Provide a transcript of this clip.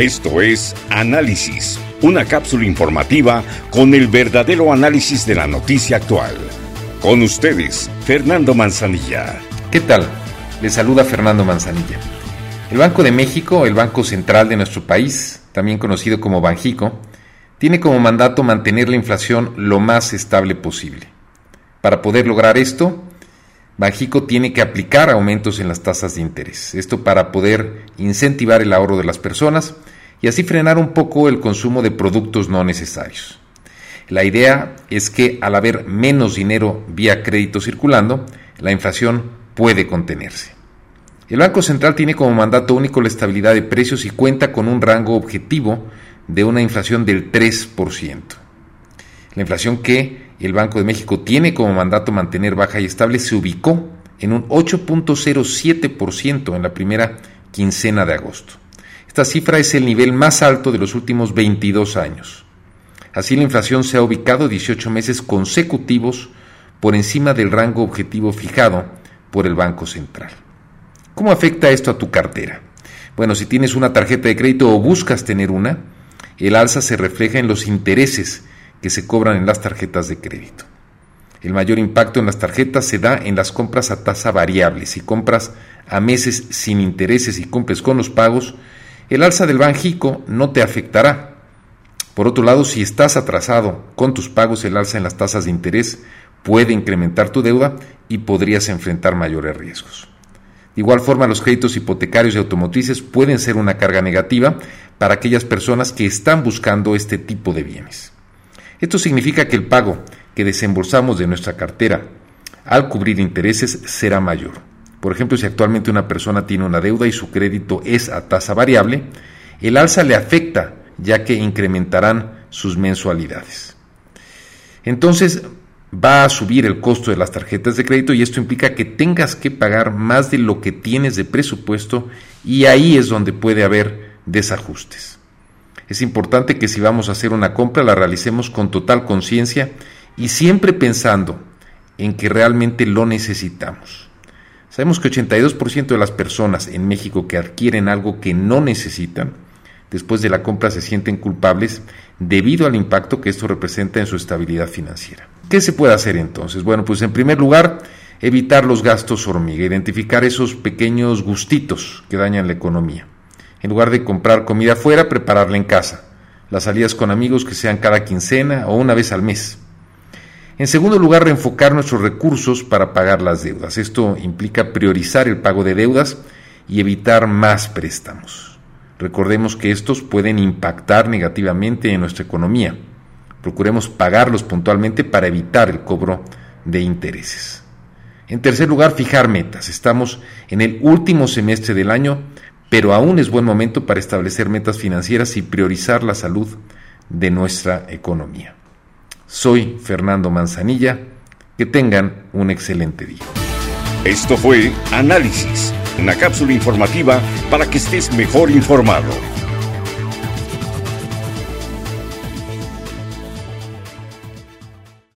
Esto es Análisis, una cápsula informativa con el verdadero análisis de la noticia actual. Con ustedes, Fernando Manzanilla. ¿Qué tal? Les saluda Fernando Manzanilla. El Banco de México, el Banco Central de nuestro país, también conocido como Banjico, tiene como mandato mantener la inflación lo más estable posible. Para poder lograr esto, Banjico tiene que aplicar aumentos en las tasas de interés. Esto para poder incentivar el ahorro de las personas y así frenar un poco el consumo de productos no necesarios. La idea es que al haber menos dinero vía crédito circulando, la inflación puede contenerse. El Banco Central tiene como mandato único la estabilidad de precios y cuenta con un rango objetivo de una inflación del 3%. La inflación que el Banco de México tiene como mandato mantener baja y estable se ubicó en un 8.07% en la primera quincena de agosto. Esta cifra es el nivel más alto de los últimos 22 años. Así la inflación se ha ubicado 18 meses consecutivos por encima del rango objetivo fijado por el Banco Central. ¿Cómo afecta esto a tu cartera? Bueno, si tienes una tarjeta de crédito o buscas tener una, el alza se refleja en los intereses que se cobran en las tarjetas de crédito. El mayor impacto en las tarjetas se da en las compras a tasa variable. Si compras a meses sin intereses y cumples con los pagos, el alza del Banjico no te afectará. Por otro lado, si estás atrasado con tus pagos, el alza en las tasas de interés puede incrementar tu deuda y podrías enfrentar mayores riesgos. De igual forma, los créditos hipotecarios y automotrices pueden ser una carga negativa para aquellas personas que están buscando este tipo de bienes. Esto significa que el pago que desembolsamos de nuestra cartera al cubrir intereses será mayor. Por ejemplo, si actualmente una persona tiene una deuda y su crédito es a tasa variable, el alza le afecta ya que incrementarán sus mensualidades. Entonces va a subir el costo de las tarjetas de crédito y esto implica que tengas que pagar más de lo que tienes de presupuesto y ahí es donde puede haber desajustes. Es importante que si vamos a hacer una compra la realicemos con total conciencia y siempre pensando en que realmente lo necesitamos. Sabemos que 82% de las personas en México que adquieren algo que no necesitan, después de la compra se sienten culpables debido al impacto que esto representa en su estabilidad financiera. ¿Qué se puede hacer entonces? Bueno, pues en primer lugar, evitar los gastos hormiga, identificar esos pequeños gustitos que dañan la economía. En lugar de comprar comida fuera, prepararla en casa. Las salidas con amigos que sean cada quincena o una vez al mes. En segundo lugar, reenfocar nuestros recursos para pagar las deudas. Esto implica priorizar el pago de deudas y evitar más préstamos. Recordemos que estos pueden impactar negativamente en nuestra economía. Procuremos pagarlos puntualmente para evitar el cobro de intereses. En tercer lugar, fijar metas. Estamos en el último semestre del año pero aún es buen momento para establecer metas financieras y priorizar la salud de nuestra economía. Soy Fernando Manzanilla, que tengan un excelente día. Esto fue Análisis, una cápsula informativa para que estés mejor informado.